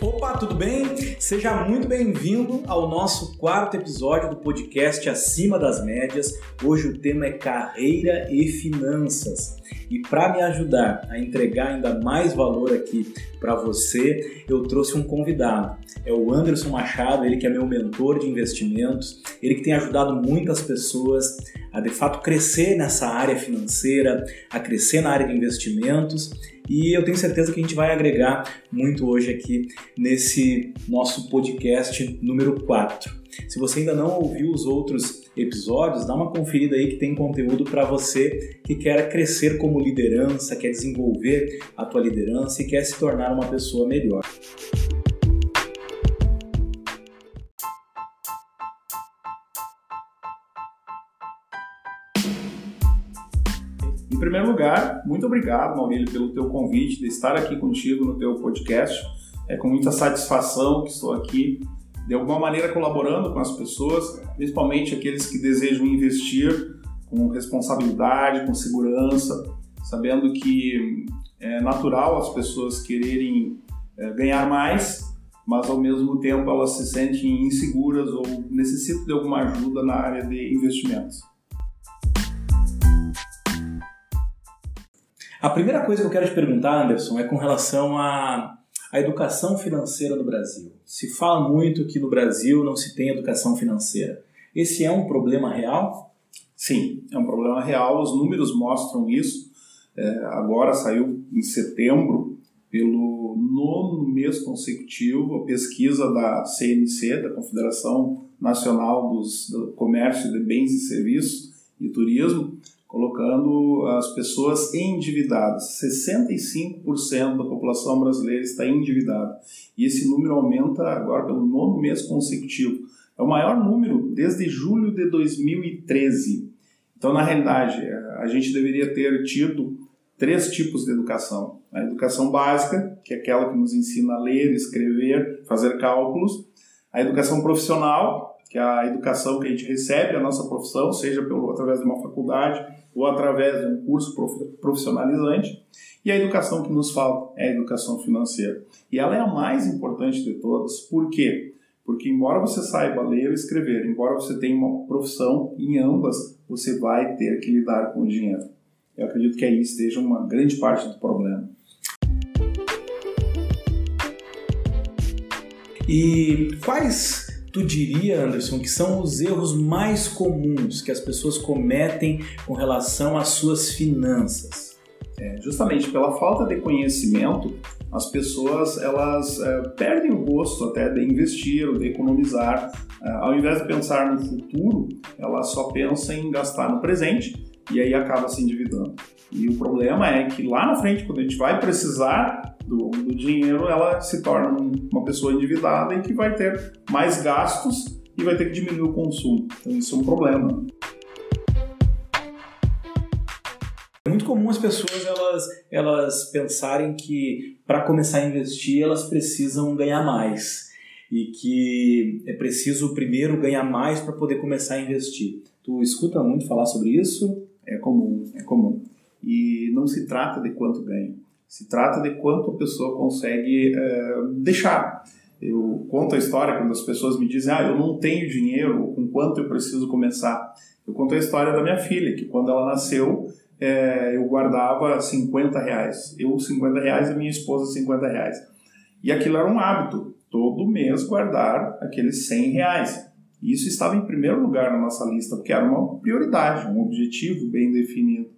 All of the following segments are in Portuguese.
Opa, tudo bem? Seja muito bem-vindo ao nosso quarto episódio do podcast Acima das Médias. Hoje o tema é carreira e finanças. E para me ajudar a entregar ainda mais valor aqui para você, eu trouxe um convidado. É o Anderson Machado, ele que é meu mentor de investimentos, ele que tem ajudado muitas pessoas a de fato crescer nessa área financeira, a crescer na área de investimentos e eu tenho certeza que a gente vai agregar muito hoje aqui nesse nosso podcast número 4. Se você ainda não ouviu os outros episódios, dá uma conferida aí que tem conteúdo para você que quer crescer como liderança, quer desenvolver a tua liderança e quer se tornar uma pessoa melhor. Em primeiro lugar, muito obrigado, Maurílio, pelo teu convite de estar aqui contigo no teu podcast. É com muita satisfação que estou aqui, de alguma maneira colaborando com as pessoas, principalmente aqueles que desejam investir com responsabilidade, com segurança, sabendo que é natural as pessoas quererem é, ganhar mais, mas ao mesmo tempo elas se sentem inseguras ou necessitam de alguma ajuda na área de investimentos. A primeira coisa que eu quero te perguntar, Anderson, é com relação à, à educação financeira no Brasil. Se fala muito que no Brasil não se tem educação financeira. Esse é um problema real? Sim, é um problema real. Os números mostram isso. É, agora saiu em setembro, pelo nono mês consecutivo, a pesquisa da CNC, da Confederação Nacional dos, do Comércio de Bens e Serviços e Turismo, colocando as pessoas endividadas. 65% da população brasileira está endividada. E esse número aumenta agora pelo nono mês consecutivo. É o maior número desde julho de 2013. Então, na realidade, a gente deveria ter tido três tipos de educação. A educação básica, que é aquela que nos ensina a ler, escrever, fazer cálculos. A educação profissional, que a educação que a gente recebe a nossa profissão, seja pelo, através de uma faculdade ou através de um curso profissionalizante. E a educação que nos falta é a educação financeira. E ela é a mais importante de todas. Por quê? Porque embora você saiba ler e escrever, embora você tenha uma profissão, em ambas você vai ter que lidar com o dinheiro. Eu acredito que aí esteja uma grande parte do problema. E quais tu diria, Anderson, que são os erros mais comuns que as pessoas cometem com relação às suas finanças? É, justamente pela falta de conhecimento, as pessoas elas é, perdem o gosto até de investir ou de economizar. É, ao invés de pensar no futuro, ela só pensa em gastar no presente e aí acaba se endividando. E o problema é que lá na frente, quando a gente vai precisar do, do dinheiro, ela se torna uma pessoa endividada e que vai ter mais gastos e vai ter que diminuir o consumo. Então isso é um problema. É muito comum as pessoas elas, elas pensarem que para começar a investir elas precisam ganhar mais e que é preciso primeiro ganhar mais para poder começar a investir. Tu escuta muito falar sobre isso? É comum, é comum. E não se trata de quanto ganha se trata de quanto a pessoa consegue é, deixar. Eu conto a história quando as pessoas me dizem, ah, eu não tenho dinheiro, com quanto eu preciso começar. Eu conto a história da minha filha, que quando ela nasceu, é, eu guardava 50 reais. Eu 50 reais e minha esposa 50 reais. E aquilo era um hábito, todo mês guardar aqueles 100 reais. Isso estava em primeiro lugar na nossa lista, porque era uma prioridade, um objetivo bem definido.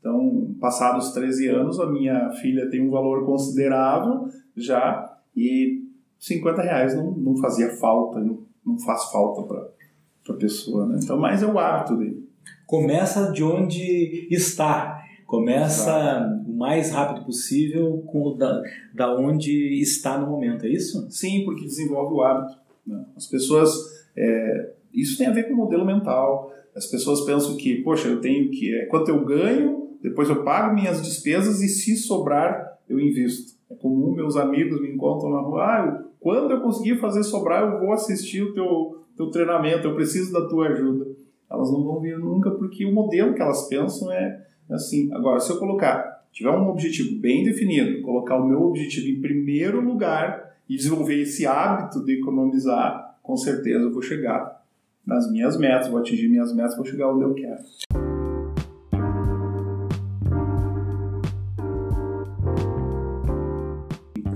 Então, passados 13 anos, a minha filha tem um valor considerável já e 50 reais não, não fazia falta, não, não faz falta para a pessoa. Né? Então, mas é o hábito dele. Começa de onde está. Começa Exato. o mais rápido possível com da, da onde está no momento, é isso? Sim, porque desenvolve o hábito. Né? As pessoas. É, isso tem a ver com o modelo mental. As pessoas pensam que, poxa, eu tenho que. É, quanto eu ganho, depois eu pago minhas despesas e se sobrar, eu invisto. É comum meus amigos me encontram na rua, ah, eu, quando eu conseguir fazer sobrar, eu vou assistir o teu, teu treinamento, eu preciso da tua ajuda. Elas não vão vir nunca porque o modelo que elas pensam é assim. Agora, se eu colocar tiver um objetivo bem definido, colocar o meu objetivo em primeiro lugar e desenvolver esse hábito de economizar, com certeza eu vou chegar nas minhas metas, vou atingir minhas metas, vou chegar onde eu quero.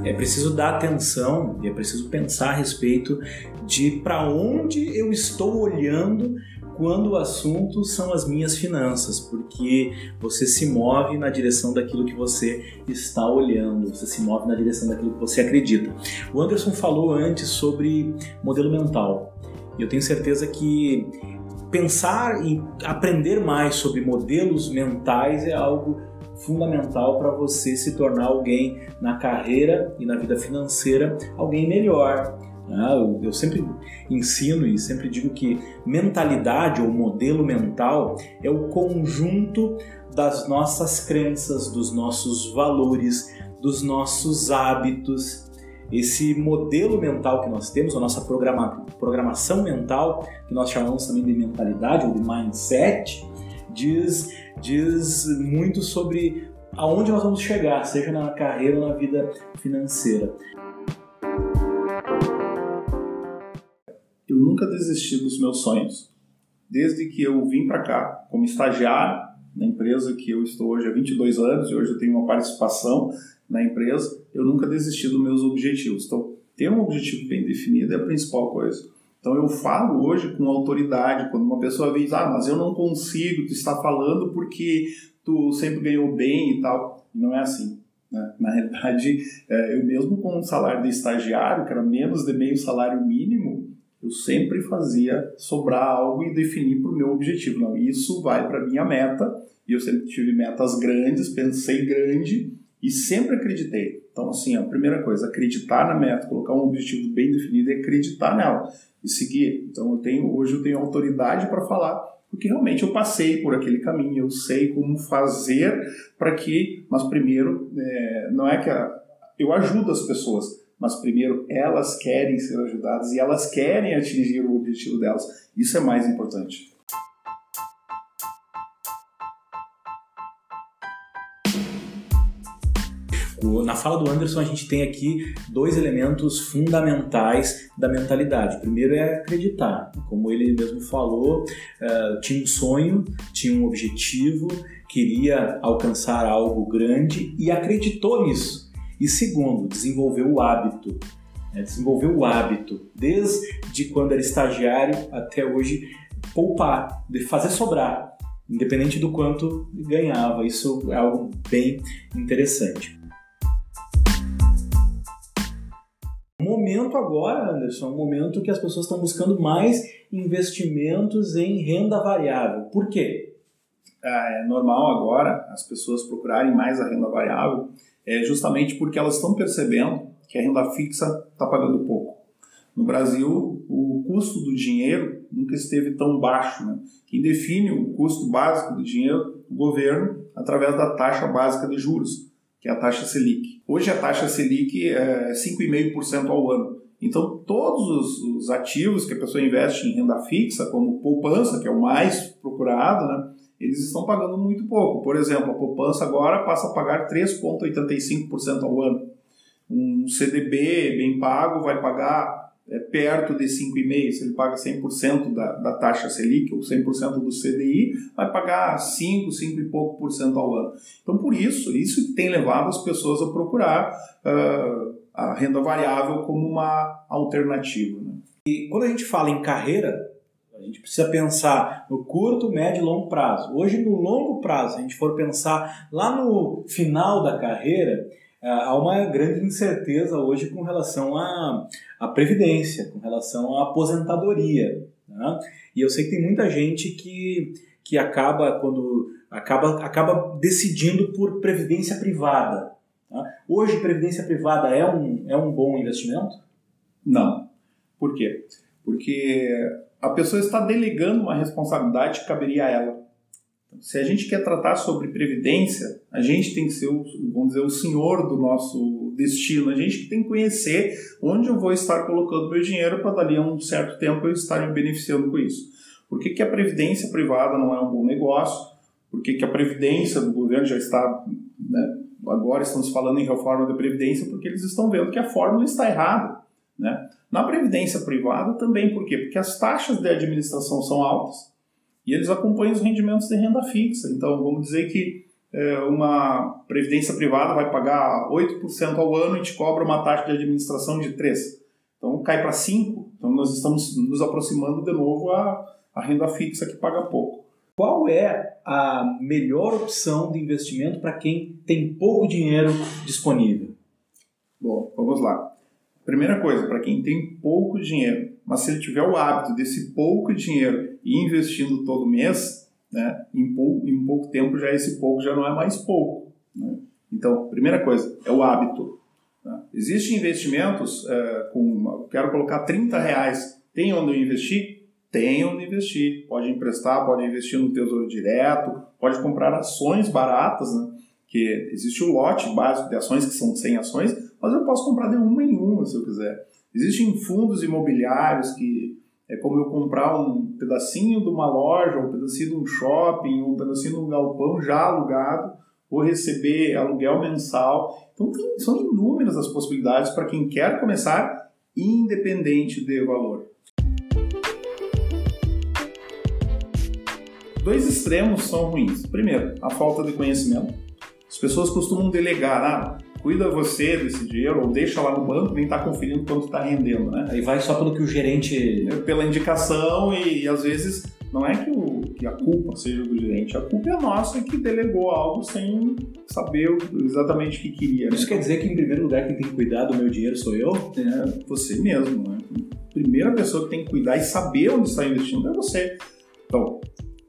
É preciso dar atenção e é preciso pensar a respeito de para onde eu estou olhando quando o assunto são as minhas finanças, porque você se move na direção daquilo que você está olhando, você se move na direção daquilo que você acredita. O Anderson falou antes sobre modelo mental. Eu tenho certeza que pensar e aprender mais sobre modelos mentais é algo fundamental para você se tornar alguém na carreira e na vida financeira, alguém melhor. Ah, eu sempre ensino e sempre digo que mentalidade ou modelo mental é o conjunto das nossas crenças, dos nossos valores, dos nossos hábitos. Esse modelo mental que nós temos, a nossa programa, programação mental, que nós chamamos também de mentalidade ou de mindset, diz, diz muito sobre aonde nós vamos chegar, seja na carreira ou na vida financeira. Eu nunca desisti dos meus sonhos. Desde que eu vim para cá como estagiário na empresa que eu estou hoje há 22 anos e hoje eu tenho uma participação na empresa, eu nunca desisti dos meus objetivos. Então, ter um objetivo bem definido é a principal coisa. Então eu falo hoje com autoridade, quando uma pessoa diz, ah, mas eu não consigo, tu está falando porque tu sempre ganhou bem e tal. Não é assim. Né? Na realidade, é, eu mesmo com um salário de estagiário, que era menos de meio salário mínimo, eu sempre fazia sobrar algo e definir para o meu objetivo. Não, isso vai para minha meta, e eu sempre tive metas grandes, pensei grande e sempre acreditei. Então, assim, a primeira coisa, acreditar na meta, colocar um objetivo bem definido e acreditar nela e seguir. Então, eu tenho, hoje eu tenho autoridade para falar, porque realmente eu passei por aquele caminho, eu sei como fazer para que, mas primeiro, é, não é que a, eu ajudo as pessoas, mas primeiro elas querem ser ajudadas e elas querem atingir o objetivo delas. Isso é mais importante. Na fala do Anderson, a gente tem aqui dois elementos fundamentais da mentalidade. O primeiro é acreditar. Como ele mesmo falou, uh, tinha um sonho, tinha um objetivo, queria alcançar algo grande e acreditou nisso. E segundo, desenvolveu o hábito. Né? Desenvolveu o hábito, desde quando era estagiário até hoje, poupar, de fazer sobrar, independente do quanto ganhava. Isso é algo bem interessante. Momento agora, Anderson, é um momento que as pessoas estão buscando mais investimentos em renda variável. Por quê? É normal agora as pessoas procurarem mais a renda variável é justamente porque elas estão percebendo que a renda fixa está pagando pouco. No Brasil, o custo do dinheiro nunca esteve tão baixo. Né? Quem define o custo básico do dinheiro? O governo, através da taxa básica de juros, que é a taxa Selic. Hoje a taxa Selic é 5,5% ao ano. Então, todos os, os, ativos que a pessoa investe em renda fixa, como poupança, que é o mais procurado, né, eles estão pagando muito pouco. Por exemplo, a poupança agora passa a pagar 3,85% ao ano. Um CDB bem pago vai pagar é, perto de 5,5%. Se ele paga 100% da, da taxa Selic ou 100% do CDI, vai pagar 5, 5 e pouco por cento ao ano. Então, por isso, isso tem levado as pessoas a procurar uh, a renda variável como uma alternativa. Né? E quando a gente fala em carreira, a gente precisa pensar no curto, médio e longo prazo. Hoje, no longo prazo, a gente for pensar lá no final da carreira, há uma grande incerteza hoje com relação à, à previdência, com relação à aposentadoria. Né? E eu sei que tem muita gente que, que acaba quando acaba, acaba decidindo por previdência privada. Tá? Hoje, previdência privada é um, é um bom investimento? Não. Por quê? Porque a pessoa está delegando uma responsabilidade que caberia a ela. Se a gente quer tratar sobre previdência, a gente tem que ser, o, vamos dizer, o senhor do nosso destino. A gente tem que conhecer onde eu vou estar colocando meu dinheiro para dali a um certo tempo eu estar me beneficiando com isso. Por que, que a previdência privada não é um bom negócio? Por que, que a previdência do governo já está Né? Agora estamos falando em reforma da Previdência porque eles estão vendo que a fórmula está errada. Né? Na Previdência privada também, por quê? Porque as taxas de administração são altas e eles acompanham os rendimentos de renda fixa. Então, vamos dizer que é, uma Previdência privada vai pagar 8% ao ano e te cobra uma taxa de administração de 3%. Então, cai para 5%. Então, nós estamos nos aproximando de novo à, à renda fixa que paga pouco. Qual é a melhor opção de investimento para quem tem pouco dinheiro disponível? Bom, vamos lá. Primeira coisa, para quem tem pouco dinheiro, mas se ele tiver o hábito desse pouco dinheiro e investindo todo mês, né, em, pouco, em pouco tempo já esse pouco já não é mais pouco. Né? Então, primeira coisa, é o hábito. Né? Existem investimentos é, com, quero colocar 30 reais, tem onde eu investir? Tem onde investir. Pode emprestar, pode investir no Tesouro Direto, pode comprar ações baratas, né? que existe o lote básico de ações que são 100 ações, mas eu posso comprar de uma em uma se eu quiser. Existem fundos imobiliários que é como eu comprar um pedacinho de uma loja, um pedacinho de um shopping, um pedacinho de um galpão já alugado, ou receber aluguel mensal. Então tem, são inúmeras as possibilidades para quem quer começar, independente de valor. Dois extremos são ruins. Primeiro, a falta de conhecimento. As pessoas costumam delegar, ah, cuida você desse dinheiro, ou deixa lá no banco, nem está conferindo quanto está rendendo, né? Aí vai só pelo que o gerente... É, pela indicação e, e às vezes não é que, o, que a culpa seja do gerente, a culpa é nossa que delegou algo sem saber exatamente o que queria. Né? Isso quer dizer que, em primeiro lugar, quem tem que cuidar do meu dinheiro sou eu? É você mesmo, né? A primeira pessoa que tem que cuidar e saber onde está investindo é você. Então,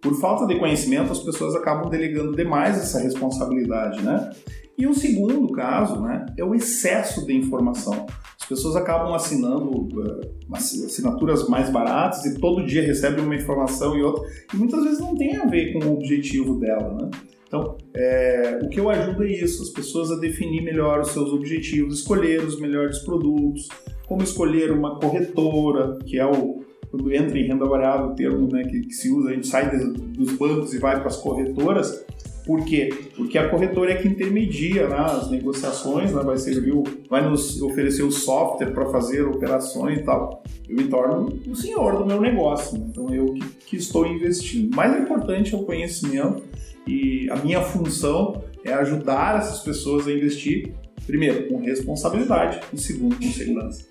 por falta de conhecimento, as pessoas acabam delegando demais essa responsabilidade, né? E o segundo caso né, é o excesso de informação. As pessoas acabam assinando uh, assinaturas mais baratas e todo dia recebem uma informação e outra, e muitas vezes não tem a ver com o objetivo dela. Né? Então, é, o que eu ajudo é isso, as pessoas a definir melhor os seus objetivos, escolher os melhores produtos, como escolher uma corretora, que é o quando entra em renda variável, o termo né, que, que se usa, a gente sai dos bancos e vai para as corretoras, por quê? Porque a corretora é que intermedia né, as negociações, né, vai servir, vai nos oferecer o software para fazer operações e tal. Eu me torno o senhor do meu negócio, né? então eu que, que estou investindo. Mais importante é o conhecimento e a minha função é ajudar essas pessoas a investir, primeiro, com responsabilidade e segundo, com segurança.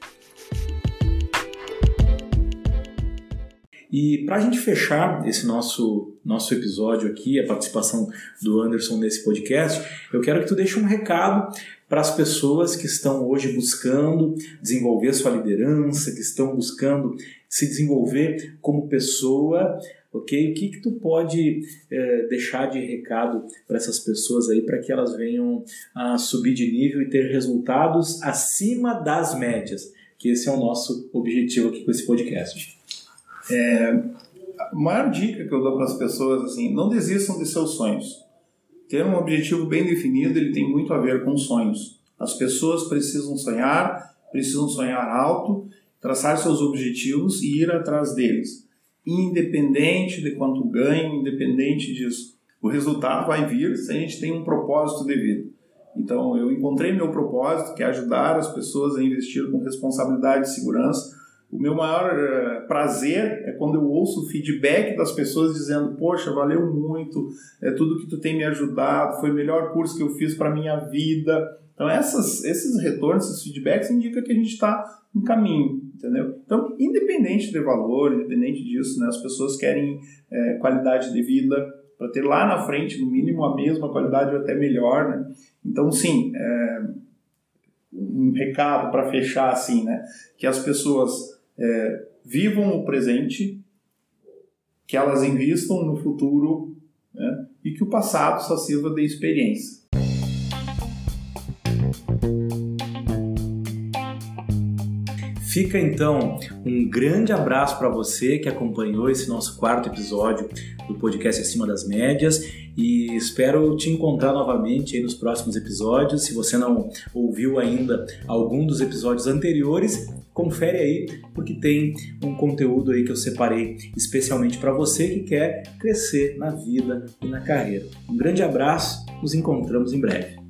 E para a gente fechar esse nosso, nosso episódio aqui, a participação do Anderson nesse podcast, eu quero que tu deixe um recado para as pessoas que estão hoje buscando desenvolver sua liderança, que estão buscando se desenvolver como pessoa, ok? O que, que tu pode é, deixar de recado para essas pessoas aí para que elas venham a subir de nível e ter resultados acima das médias? Que esse é o nosso objetivo aqui com esse podcast. É, a maior dica que eu dou para as pessoas assim, não desistam de seus sonhos. Ter um objetivo bem definido, ele tem muito a ver com sonhos. As pessoas precisam sonhar, precisam sonhar alto, traçar seus objetivos e ir atrás deles, independente de quanto ganho, independente disso. O resultado vai vir se a gente tem um propósito de vida. Então, eu encontrei meu propósito, que é ajudar as pessoas a investir com responsabilidade e segurança o meu maior uh, prazer é quando eu ouço o feedback das pessoas dizendo: Poxa, valeu muito, é tudo que tu tem me ajudado, foi o melhor curso que eu fiz para minha vida. Então, essas, esses retornos, esses feedbacks indicam que a gente está no caminho, entendeu? Então, independente de valor, independente disso, né, as pessoas querem é, qualidade de vida para ter lá na frente, no mínimo, a mesma qualidade ou até melhor, né? Então, sim, é, um recado para fechar assim, né? Que as pessoas é, vivam o presente, que elas investam no futuro né, e que o passado só sirva de experiência. Fica então um grande abraço para você que acompanhou esse nosso quarto episódio do podcast Acima das Médias e espero te encontrar novamente nos próximos episódios. Se você não ouviu ainda algum dos episódios anteriores, confere aí, porque tem um conteúdo aí que eu separei especialmente para você que quer crescer na vida e na carreira. Um grande abraço, nos encontramos em breve.